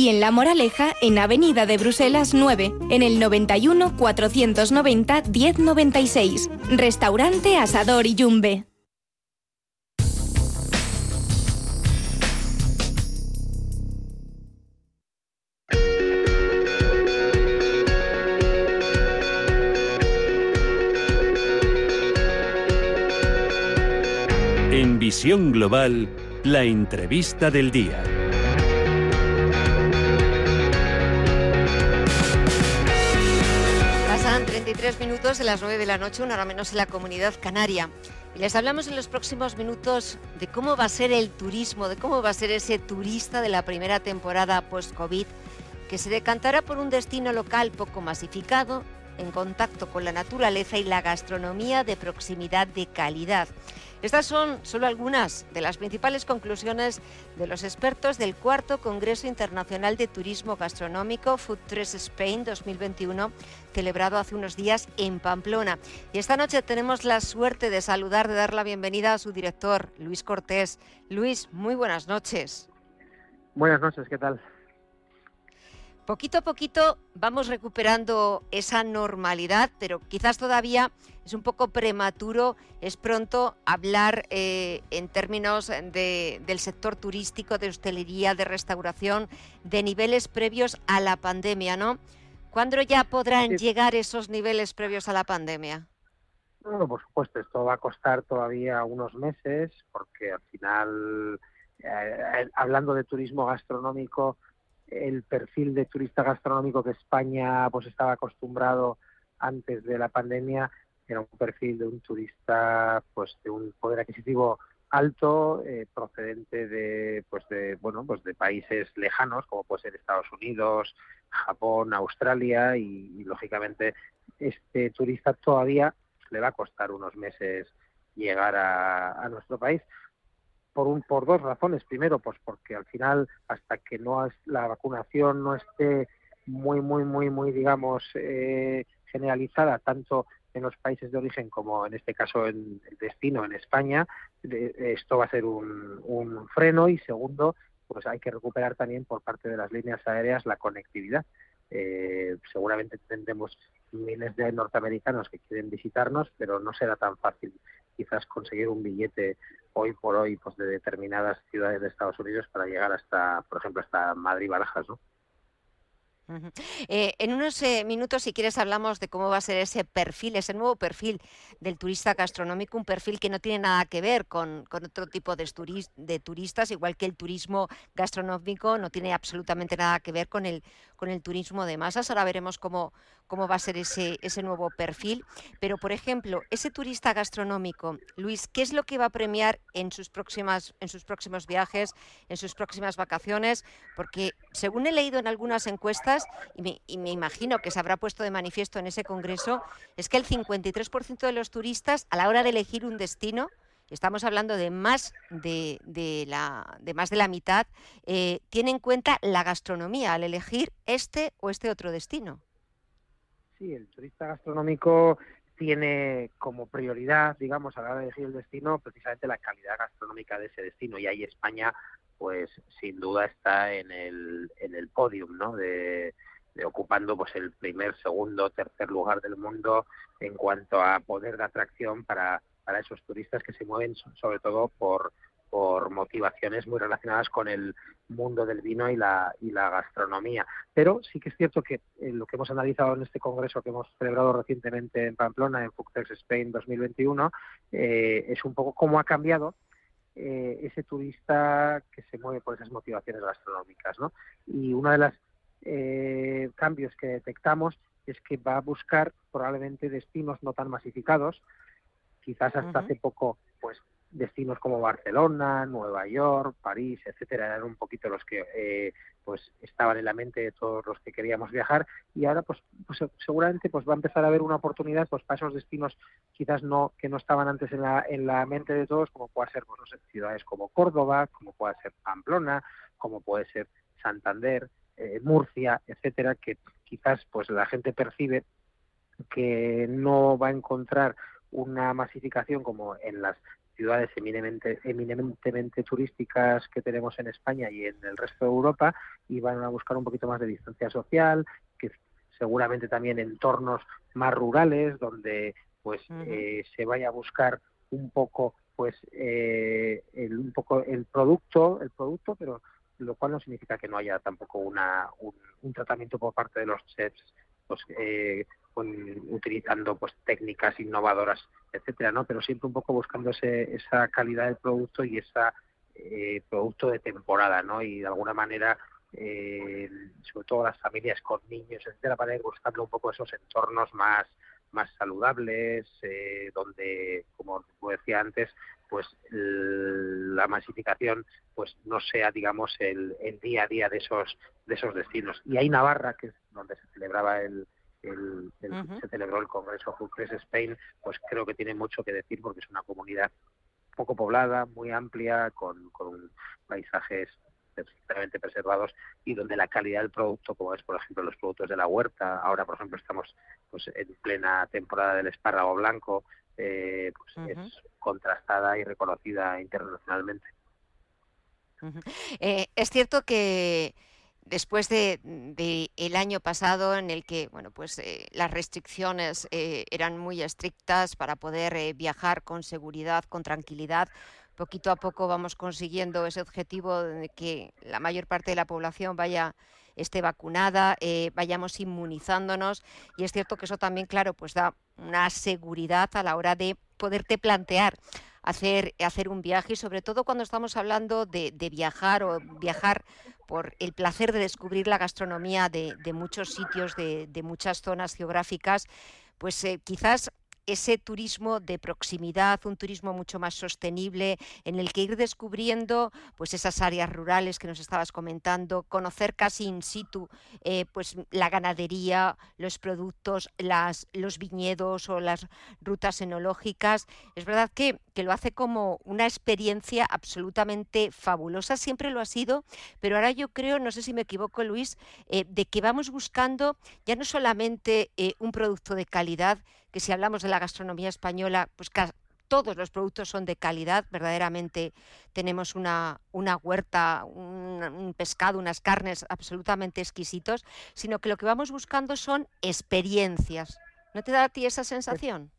y en La Moraleja, en Avenida de Bruselas 9, en el 91 490 1096. Restaurante Asador y Yumbe. En Visión Global, la entrevista del día. Minutos de las 9 de la noche, una hora menos en la comunidad canaria. Y les hablamos en los próximos minutos de cómo va a ser el turismo, de cómo va a ser ese turista de la primera temporada post-COVID, que se decantará por un destino local poco masificado, en contacto con la naturaleza y la gastronomía de proximidad de calidad. Estas son solo algunas de las principales conclusiones de los expertos del cuarto Congreso Internacional de Turismo Gastronómico Food 3 Spain 2021, celebrado hace unos días en Pamplona. Y esta noche tenemos la suerte de saludar, de dar la bienvenida a su director, Luis Cortés. Luis, muy buenas noches. Buenas noches, ¿qué tal? Poquito a poquito vamos recuperando esa normalidad, pero quizás todavía es un poco prematuro, es pronto hablar eh, en términos del sector turístico, de hostelería, de restauración, de niveles previos a la pandemia, ¿no? ¿Cuándo ya podrán llegar esos niveles previos a la pandemia? Bueno, por supuesto, esto va a costar todavía unos meses, porque al final, eh, hablando de turismo gastronómico, el perfil de turista gastronómico que España pues estaba acostumbrado antes de la pandemia era un perfil de un turista pues de un poder adquisitivo alto eh, procedente de pues de bueno pues de países lejanos como puede ser Estados Unidos Japón Australia y, lógicamente este turista todavía le va a costar unos meses llegar a nuestro país por, un, por dos razones. Primero, pues porque al final, hasta que no es, la vacunación no esté muy, muy, muy, muy, digamos, eh, generalizada, tanto en los países de origen como en este caso en el destino, en España, esto va a ser un, un freno. Y segundo, pues hay que recuperar también por parte de las líneas aéreas la conectividad. Eh, seguramente tendremos miles de norteamericanos que quieren visitarnos, pero no será tan fácil quizás conseguir un billete hoy por hoy pues de determinadas ciudades de Estados Unidos para llegar hasta, por ejemplo, hasta Madrid-Barajas, ¿no? Eh, en unos eh, minutos, si quieres, hablamos de cómo va a ser ese perfil, ese nuevo perfil del turista gastronómico, un perfil que no tiene nada que ver con, otro tipo de, de, turistas, igual que el turismo gastronómico no tiene absolutamente nada que ver con el, con el turismo de masas. Ahora veremos cómo, cómo va a ser ese, ese nuevo perfil. Pero, por ejemplo, ese turista gastronómico, Luis, ¿qué es lo que va a premiar en sus, próximas, en sus próximos viajes, en sus próximas vacaciones? Porque, según he leído en algunas encuestas, y me, imagino que se habrá puesto de manifiesto en ese congreso, es que el 53% de los turistas, a la hora de elegir un destino, estamos hablando de más de, la, de más de la mitad, eh, tiene en cuenta la gastronomía al elegir este o este otro destino. Sí, el turista gastronómico tiene como prioridad, digamos, a la hora de elegir el destino, precisamente la calidad gastronómica de ese destino. Y ahí España pues sin duda está en el, en el podium, ¿no? De, ocupando pues el primer, segundo, tercer lugar del mundo en cuanto a poder de atracción para, para esos turistas que se mueven sobre todo por, por motivaciones muy relacionadas con el mundo del vino y la, y la gastronomía. Pero sí que es cierto que eh, lo que hemos analizado en este congreso que hemos celebrado recientemente en Pamplona, en Fuctex Spain 2021, eh, es un poco cómo ha cambiado eh, ese turista que se mueve por esas motivaciones gastronómicas. ¿no? Y uno de los eh, cambios que detectamos es que va a buscar probablemente destinos no tan masificados, quizás hasta hace poco pues destinos como Barcelona, Nueva York, París, etcétera, eran un poquito los que eh, pues estaban en la mente de todos los que queríamos viajar. Y ahora pues, pues seguramente pues va a empezar a haber una oportunidad pues para esos destinos quizás no que no estaban antes en la, en la mente de todos como puede ser pues, ciudades como Córdoba, como puede ser Pamplona, como puede ser Santander, eh, Murcia, etcétera, que quizás pues la gente percibe que no va a encontrar una masificación como en las ciudades eminentemente, eminentemente turísticas que tenemos en España y en el resto de Europa y van a buscar un poquito más de distancia social, que seguramente también entornos más rurales donde pues eh, se vaya a buscar un poco pues eh, el, un poco el producto el producto pero lo cual no significa que no haya tampoco una un, tratamiento por parte de los chefs pues eh, utilizando pues técnicas innovadoras, etcétera, ¿no? Pero siempre un poco buscando esa calidad del producto y ese eh, producto de temporada, ¿no? Y de alguna manera, eh, sobre todo las familias con niños, etcétera, para ir buscando un poco esos entornos más más saludables, eh, donde, como decía antes, pues la masificación pues no sea digamos el, el, día a día de esos de esos destinos y hay Navarra que es donde se celebraba el, el, se celebró el Congreso Fucres Spain, pues creo que tiene mucho que decir porque es una comunidad poco poblada, muy amplia, con, con paisajes perfectamente preservados y donde la calidad del producto, como es por ejemplo los productos de la huerta, ahora por ejemplo estamos pues en plena temporada del espárrago blanco, eh, pues es contrastada y reconocida internacionalmente. Eh, es cierto que después de, el año pasado en el que bueno pues eh, las restricciones eran muy estrictas para poder viajar con seguridad con tranquilidad poquito a poco vamos consiguiendo ese objetivo de que la mayor parte de la población vaya esté vacunada, eh, vayamos inmunizándonos. Y es cierto que eso también, claro, pues da una seguridad a la hora de poderte plantear hacer, hacer un viaje y sobre todo cuando estamos hablando de, viajar o viajar por el placer de descubrir la gastronomía de, muchos sitios, de, muchas zonas geográficas, pues eh, quizás ese turismo de proximidad, un turismo mucho más sostenible, en el que ir descubriendo pues esas áreas rurales que nos estabas comentando, conocer casi in situ eh, pues la ganadería, los productos, los viñedos o las rutas enológicas. Es verdad que, que lo hace como una experiencia absolutamente fabulosa, siempre lo ha sido, pero ahora yo creo, no sé si me equivoco Luis, eh, de que vamos buscando ya no solamente eh, un producto de calidad, que si hablamos de la gastronomía española, pues todos los productos son de calidad, verdaderamente tenemos una, una huerta, un, pescado, unas carnes absolutamente exquisitos, sino que lo que vamos buscando son experiencias. ¿No te da a ti esa sensación?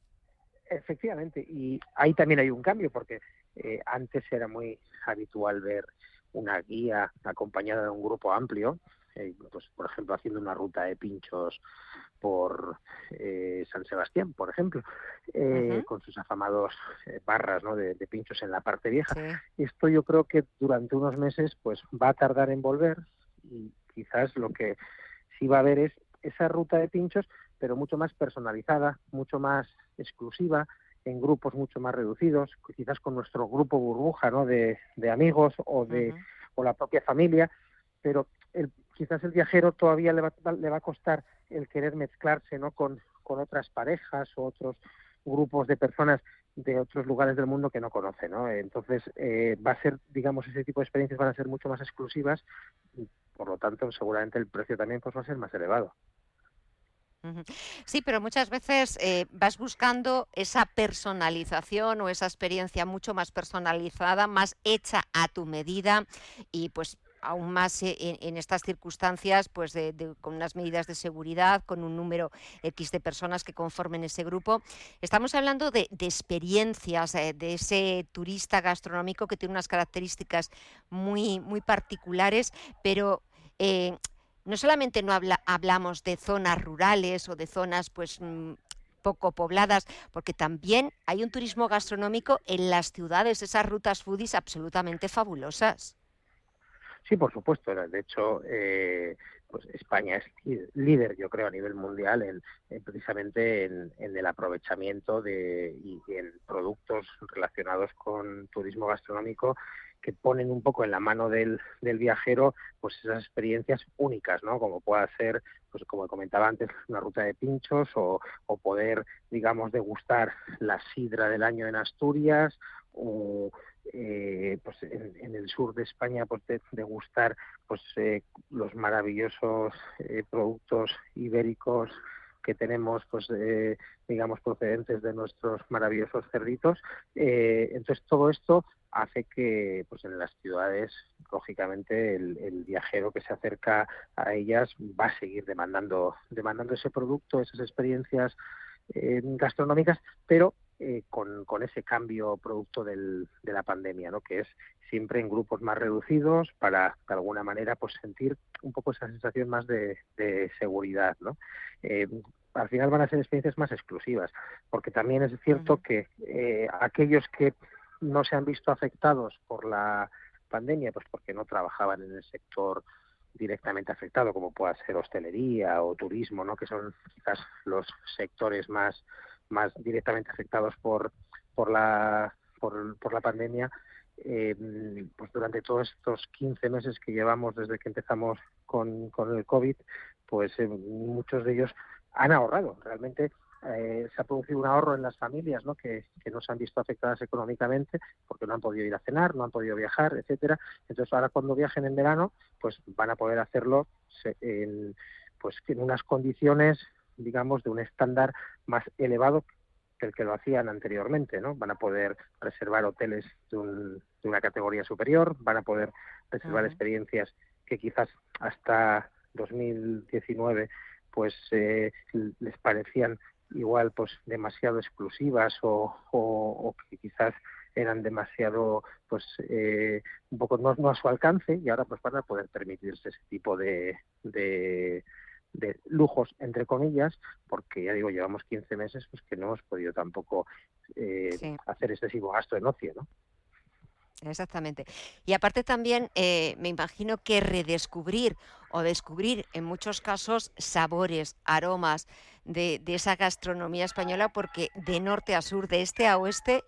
Efectivamente, y ahí también hay un cambio, porque eh, antes era muy habitual ver una guía acompañada de un grupo amplio, eh, pues, por ejemplo, haciendo una ruta de pinchos por eh, San Sebastián, por ejemplo, eh, con sus afamados barras ¿no? de, pinchos en la parte vieja. Esto yo creo que durante unos meses pues va a tardar en volver y quizás lo que sí va a haber es esa ruta de pinchos, pero mucho más personalizada, mucho más exclusiva, en grupos mucho más reducidos, quizás con nuestro grupo burbuja ¿no? de, amigos o de o la propia familia, pero el, quizás el viajero todavía le va, le va a costar el querer mezclarse ¿no? con, con otras parejas o otros grupos de personas de otros lugares del mundo que no conoce, ¿no? Entonces eh, va a ser, digamos, ese tipo de experiencias van a ser mucho más exclusivas y por lo tanto seguramente el precio también pues va a ser más elevado. Sí, pero muchas veces eh, vas buscando esa personalización o esa experiencia mucho más personalizada, más hecha a tu medida y pues aún más eh, en, estas circunstancias, pues con unas medidas de seguridad, con un número X de personas que conformen ese grupo. Estamos hablando de, experiencias, eh, de ese turista gastronómico que tiene unas características muy, muy particulares, pero eh, no solamente no hablamos de zonas rurales o de zonas pues mm, poco pobladas, porque también hay un turismo gastronómico en las ciudades, esas rutas foodies absolutamente fabulosas. Sí, por supuesto. De hecho, eh, pues España es líder, yo creo, a nivel mundial en, precisamente en, el aprovechamiento de y, en productos relacionados con turismo gastronómico que ponen un poco en la mano del, del, viajero pues esas experiencias únicas, ¿no? Como pueda ser, pues como comentaba antes, una ruta de pinchos o, o poder, digamos, degustar la sidra del año en Asturias o eh, pues en, el sur de España pues de, degustar pues eh, los maravillosos eh, productos ibéricos que tenemos pues digamos procedentes de nuestros maravillosos cerditos entonces todo esto hace que pues en las ciudades lógicamente el, viajero que se acerca a ellas va a seguir demandando demandando ese producto esas experiencias gastronómicas pero eh, con, con, ese cambio producto del, de la pandemia, ¿no? que es siempre en grupos más reducidos para de alguna manera pues sentir un poco esa sensación más de, seguridad. ¿no? Eh, al final van a ser experiencias más exclusivas, porque también es cierto que eh, aquellos que no se han visto afectados por la pandemia, pues porque no trabajaban en el sector directamente afectado, como pueda ser hostelería o turismo, ¿no? que son quizás los sectores más más directamente afectados por, por, la, por, la pandemia, eh, pues durante todos estos 15 meses que llevamos desde que empezamos con, con el COVID, pues eh, muchos de ellos han ahorrado. Realmente eh, se ha producido un ahorro en las familias ¿no? Que, que, no se han visto afectadas económicamente porque no han podido ir a cenar, no han podido viajar, etcétera. Entonces ahora cuando viajen en verano, pues van a poder hacerlo en, pues, en unas condiciones, digamos, de un estándar más elevado que el que lo hacían anteriormente, ¿no? Van a poder reservar hoteles de, de una categoría superior, van a poder reservar experiencias que quizás hasta 2019 pues eh, les parecían igual pues demasiado exclusivas o, o, que quizás eran demasiado pues eh, un poco no, no, a su alcance y ahora pues van a poder permitirse ese tipo de, de, de lujos entre comillas porque ya digo llevamos 15 meses pues que no hemos podido tampoco eh, hacer excesivo gasto en ocio no Exactamente. Y aparte también eh, me imagino que redescubrir o descubrir en muchos casos sabores, aromas de, de, esa gastronomía española, porque de norte a sur, de este a oeste,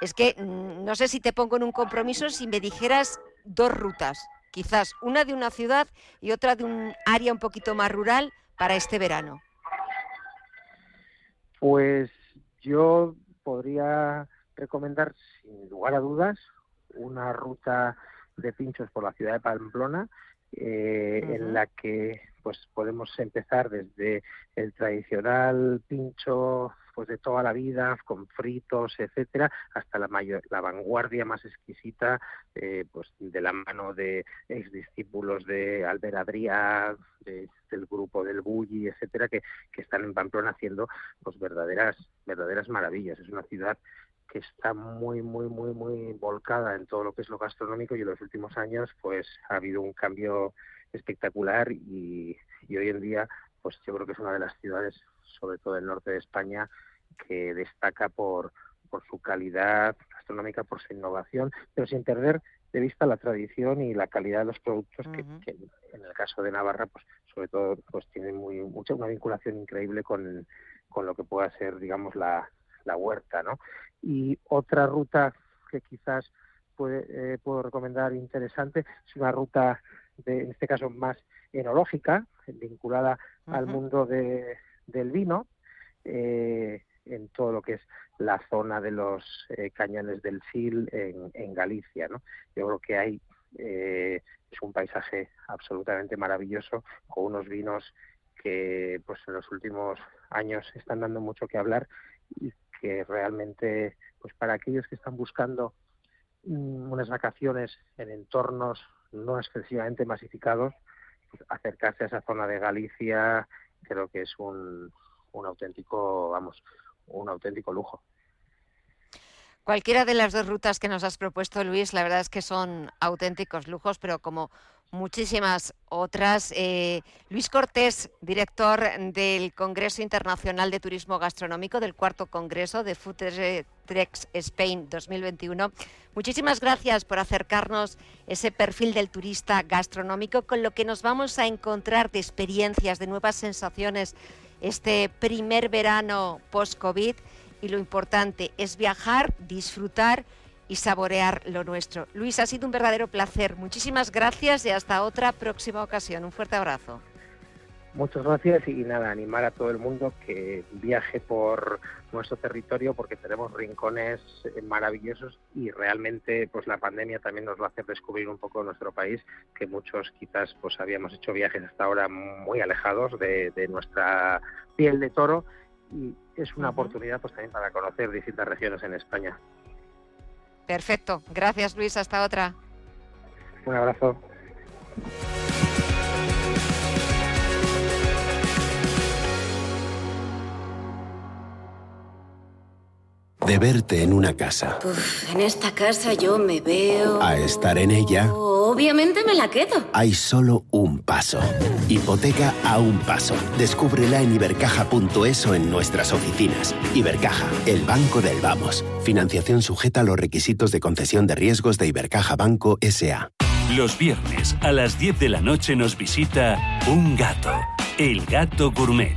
es que mm, no sé si te pongo en un compromiso si me dijeras dos rutas, quizás una de una ciudad y otra de un área un poquito más rural para este verano. Pues yo podría recomendar, sin lugar a dudas, una ruta de pinchos por la ciudad de Pamplona, eh, en la que pues podemos empezar desde el tradicional pincho pues de toda la vida con fritos etcétera hasta la mayor, la vanguardia más exquisita eh, pues de la mano de ex discípulos de Albert Adrià del grupo del Bulli etcétera que, que están en Pamplona haciendo pues verdaderas verdaderas maravillas. Es una ciudad que está muy, muy, muy, muy volcada en todo lo que es lo gastronómico y en los últimos años pues ha habido un cambio espectacular y, hoy en día pues yo creo que es una de las ciudades, sobre todo del norte de España, que destaca por, por su calidad gastronómica, por su innovación, pero sin perder de vista la tradición y la calidad de los productos que, en el caso de Navarra pues sobre todo pues tiene muy mucha una vinculación increíble con, con lo que pueda ser digamos la, la huerta, ¿no? Y otra ruta que quizás puede, eh, puedo recomendar interesante es una ruta, de, en este caso más enológica, vinculada al mundo de, del vino, eh, en todo lo que es la zona de los eh, cañones del Sil en, Galicia. ¿no? Yo creo que hay eh, es un paisaje absolutamente maravilloso con unos vinos que pues en los últimos años están dando mucho que hablar y que realmente, pues para aquellos que están buscando mm, unas vacaciones en entornos no excesivamente masificados, pues acercarse a esa zona de Galicia creo que es un, un auténtico, vamos, un auténtico lujo. Cualquiera de las dos rutas que nos has propuesto, Luis, la verdad es que son auténticos lujos, pero como muchísimas otras. Eh, Luis Cortés, director del Congreso Internacional de Turismo Gastronómico, del cuarto Congreso de Food Trex Spain 2021. Muchísimas gracias por acercarnos ese perfil del turista gastronómico con lo que nos vamos a encontrar de experiencias, de nuevas sensaciones este primer verano post-COVID. Y lo importante es viajar, disfrutar y saborear lo nuestro. Luis, ha sido un verdadero placer. Muchísimas gracias y hasta otra próxima ocasión. Un fuerte abrazo. Muchas gracias y nada, animar a todo el mundo que viaje por nuestro territorio porque tenemos rincones eh, maravillosos y realmente pues la pandemia también nos va a hacer descubrir un poco nuestro país que muchos quizás pues habíamos hecho viajes hasta ahora muy alejados de, nuestra piel de toro y es una oportunidad pues también para conocer distintas regiones en España. Perfecto. Gracias, Luis. Hasta otra. Un abrazo. De verte en una casa. en esta casa yo me veo. A estar en ella. Obviamente me la quedo. Hay solo un paso. Hipoteca a un paso. Descúbrela en ibercaja.es o en nuestras oficinas. Ibercaja, el banco del vamos. Financiación sujeta a los requisitos de concesión de riesgos de Ibercaja Banco SA. Los viernes a las 10 de la noche nos visita un gato, el gato gourmet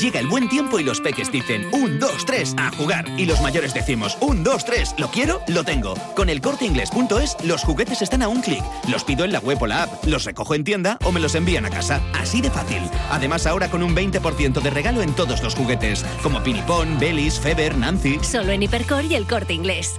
Llega el buen tiempo y los peques dicen un, dos, tres, a jugar. Y los mayores decimos un, dos, tres, ¿lo quiero? Lo tengo. Con el corteinglés.es los juguetes están a un clic. Los pido en la web o la app, los recojo en tienda o me los envían a casa. Así de fácil. Además ahora con un 20% de regalo en todos los juguetes, como Pinipón, Belis, Feber, Nancy. Solo en Hipercor y el corte inglés.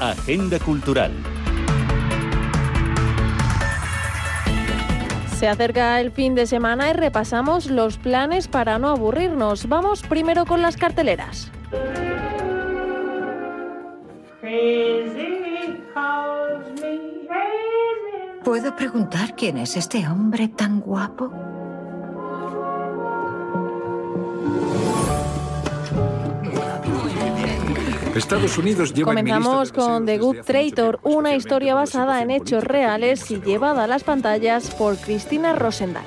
Agenda Cultural. Se acerca el fin de semana y repasamos los planes para no aburrirnos. Vamos primero con las carteleras. ¿Puedo preguntar quién es este hombre tan guapo? Estados Unidos lleva Comenzamos con The Good Traitor, una historia basada en hechos reales y llevada a las pantallas por Cristina Rosendal.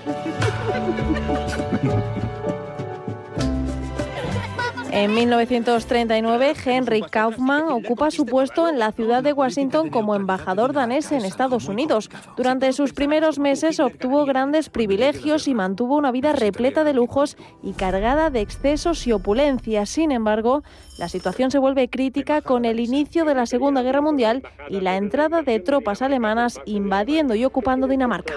En 1939, Henry Kaufman ocupa su puesto en la ciudad de Washington como embajador danés en Estados Unidos. Durante sus primeros meses obtuvo grandes privilegios y mantuvo una vida repleta de lujos y cargada de excesos y opulencia. Sin embargo, la situación se vuelve crítica con el inicio de la Segunda Guerra Mundial y la entrada de tropas alemanas invadiendo y ocupando Dinamarca.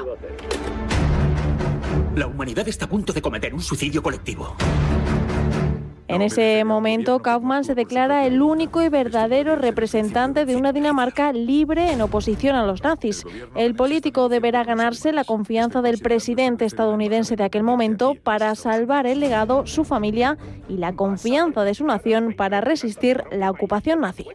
La humanidad está a punto de cometer un suicidio colectivo. En ese momento, Kaufmann se declara el único y verdadero representante de una Dinamarca libre en oposición a los nazis. El político deberá ganarse la confianza del presidente estadounidense de aquel momento para salvar el legado, su familia y la confianza de su nación para resistir la ocupación nazi.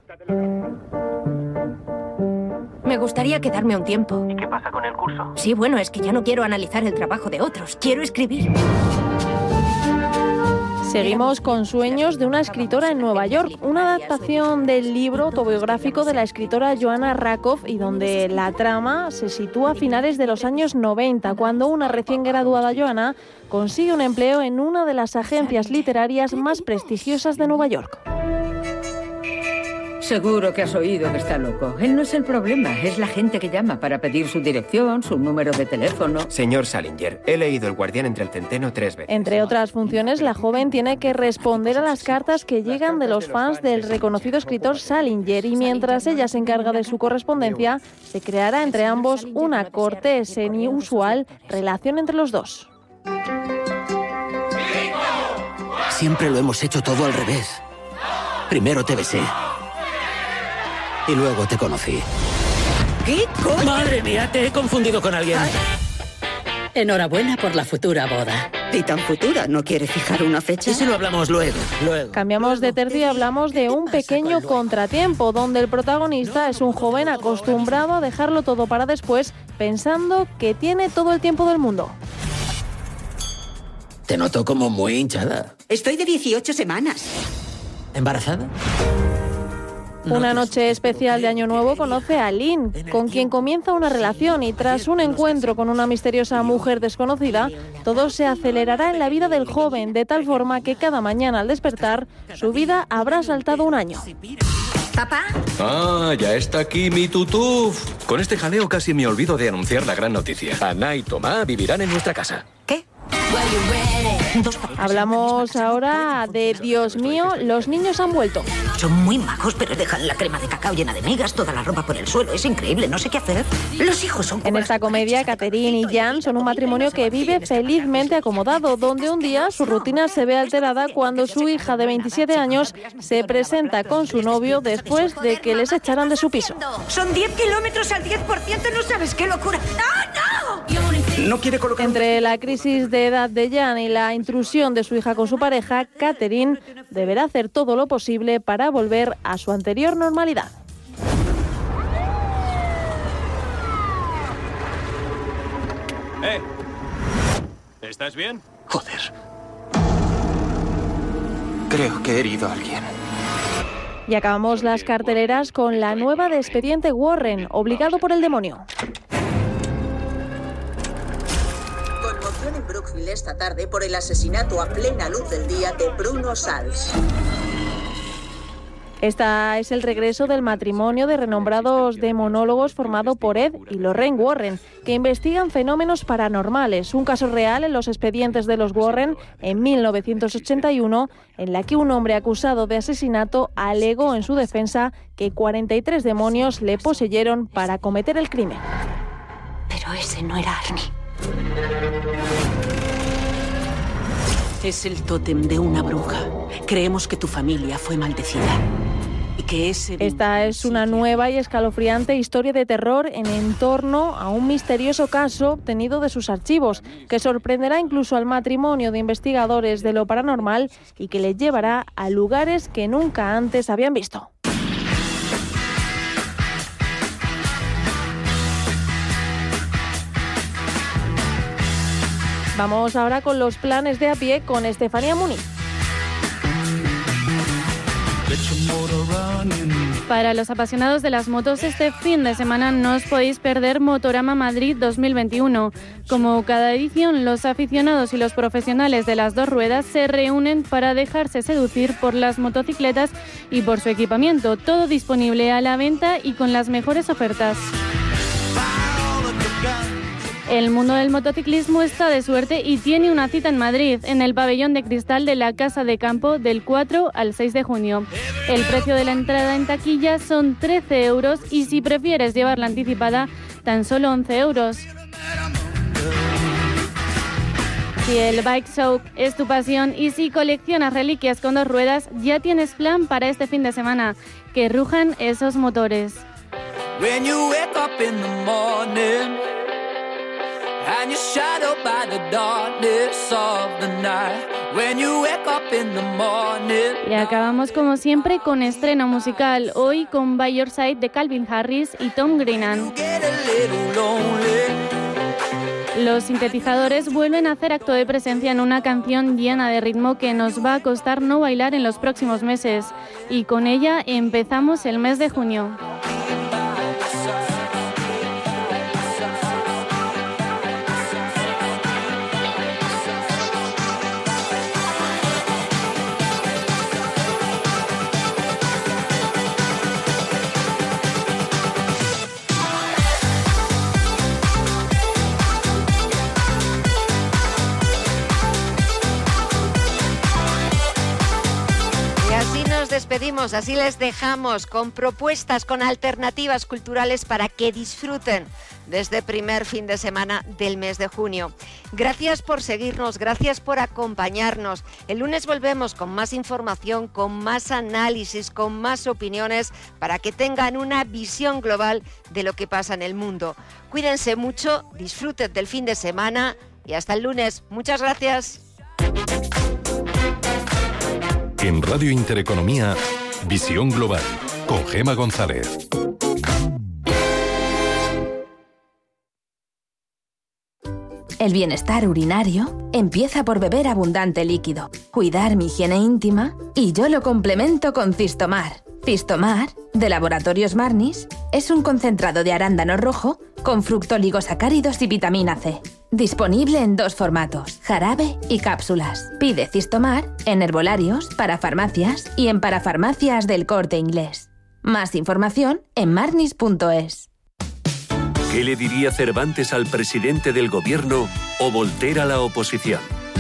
Me gustaría quedarme un tiempo. ¿Y qué pasa con el curso? Sí, bueno, es que ya no quiero analizar el trabajo de otros, quiero escribir. Seguimos con Sueños de una escritora en Nueva York, una adaptación del libro autobiográfico de la escritora Joanna Rakoff y donde la trama se sitúa a finales de los años 90, cuando una recién graduada Joanna consigue un empleo en una de las agencias literarias más prestigiosas de Nueva York. Seguro que has oído que está loco. Él no es el problema, es la gente que llama para pedir su dirección, su número de teléfono. Señor Salinger, he leído El Guardián entre el Centeno tres veces. Entre otras funciones, la joven tiene que responder a las cartas que llegan de los fans del reconocido escritor Salinger y mientras ella se encarga de su correspondencia, se creará entre ambos una cortés e inusual relación entre los dos. Siempre lo hemos hecho todo al revés. Primero te besé. Y luego te conocí. ¿Qué coño? Madre mía, te he confundido con alguien. Enhorabuena por la futura boda. ¿Y tan futura? ¿No quiere fijar una fecha? Y si lo hablamos luego, luego. Cambiamos de tercio y hablamos de un pequeño contratiempo, donde el protagonista es un joven acostumbrado a dejarlo todo para después, pensando que tiene todo el tiempo del mundo. Te noto como muy hinchada. Estoy de 18 semanas. ¿Embarazada? Una noche especial de Año Nuevo conoce a Lynn, con quien comienza una relación y tras un encuentro con una misteriosa mujer desconocida, todo se acelerará en la vida del joven de tal forma que cada mañana al despertar su vida habrá saltado un año. ¿Papá? Ah, ya está aquí mi tutuf. Con este jaleo casi me olvido de anunciar la gran noticia. Ana y Tomá vivirán en nuestra casa. ¿Qué? Hablamos ahora de Dios mío, los niños han vuelto. Son muy majos, pero dejan la crema de cacao llena de migas, toda la ropa por el suelo. Es increíble, no sé qué hacer. Los hijos son... En esta comedia, Catherine y Jan son un matrimonio que vive felizmente acomodado, donde un día su rutina se ve alterada cuando su hija de 27 años se presenta con su novio después de que les echaran de su piso. Son 10 kilómetros al 10%, no sabes qué locura. ¡No, no! No quiere colocar... Entre la crisis de edad de Jan y la intrusión de su hija con su pareja, Catherine deberá hacer todo lo posible para volver a su anterior normalidad. ¡Eh! ¿Estás bien? Joder. Creo que he herido a alguien. Y acabamos las carteleras con la nueva de Expediente Warren, obligado por el demonio. Esta tarde por el asesinato a plena luz del día de Bruno Sals. Esta es el regreso del matrimonio de renombrados demonólogos formado por Ed y Lorraine Warren, que investigan fenómenos paranormales. Un caso real en los expedientes de los Warren en 1981, en la que un hombre acusado de asesinato alegó en su defensa que 43 demonios le poseyeron para cometer el crimen. Pero ese no era Arnie. Es el tótem de una bruja. Creemos que tu familia fue maldecida. Y que. Esta es una nueva y escalofriante historia de terror en torno a un misterioso caso obtenido de sus archivos, que sorprenderá incluso al matrimonio de investigadores de lo paranormal y que les llevará a lugares que nunca antes habían visto. Vamos ahora con los planes de a pie con Estefanía Muniz. Para los apasionados de las motos, este fin de semana no os podéis perder Motorama Madrid 2021. Como cada edición, los aficionados y los profesionales de las dos ruedas se reúnen para dejarse seducir por las motocicletas y por su equipamiento. Todo disponible a la venta y con las mejores ofertas. El mundo del motociclismo está de suerte y tiene una cita en Madrid, en el pabellón de cristal de la Casa de Campo del 4 al 6 de junio. El precio de la entrada en taquilla son 13 euros y si prefieres llevarla anticipada, tan solo 11 euros. Si el Bike Show es tu pasión y si coleccionas reliquias con dos ruedas, ya tienes plan para este fin de semana. Que rujan esos motores. And you're shadowed by the darkness of the night. When you wake up in the morning. Y acabamos como siempre con estreno musical, hoy con By Your Side de Calvin Harris y Tom lonely. Los sintetizadores vuelven a hacer acto de presencia en una canción llena de ritmo que nos va a costar no bailar en los próximos meses. Y con ella empezamos el mes de junio. Despedimos, así les dejamos con propuestas, con alternativas culturales para que disfruten de este primer fin de semana del mes de junio. Gracias por seguirnos, gracias por acompañarnos. El lunes volvemos con más información, con más análisis, con más opiniones para que tengan una visión global de lo que pasa en el mundo. Cuídense mucho, disfruten del fin de semana y hasta el lunes. Muchas gracias. En Radio Intereconomía, Visión Global, con Gema González. El bienestar urinario empieza por beber abundante líquido, cuidar mi higiene íntima y yo lo complemento con Cistomar. Cistomar, de Laboratorios Marnis, es un concentrado de arándano rojo con fructoligosacáridos y vitamina C. Disponible en dos formatos, jarabe y cápsulas. Pide Cistomar en herbolarios, para farmacias y en parafarmacias del corte inglés. Más información en marnis.es. ¿Qué le diría Cervantes al presidente del gobierno o Voltaire a la oposición?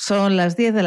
Son las 10 de la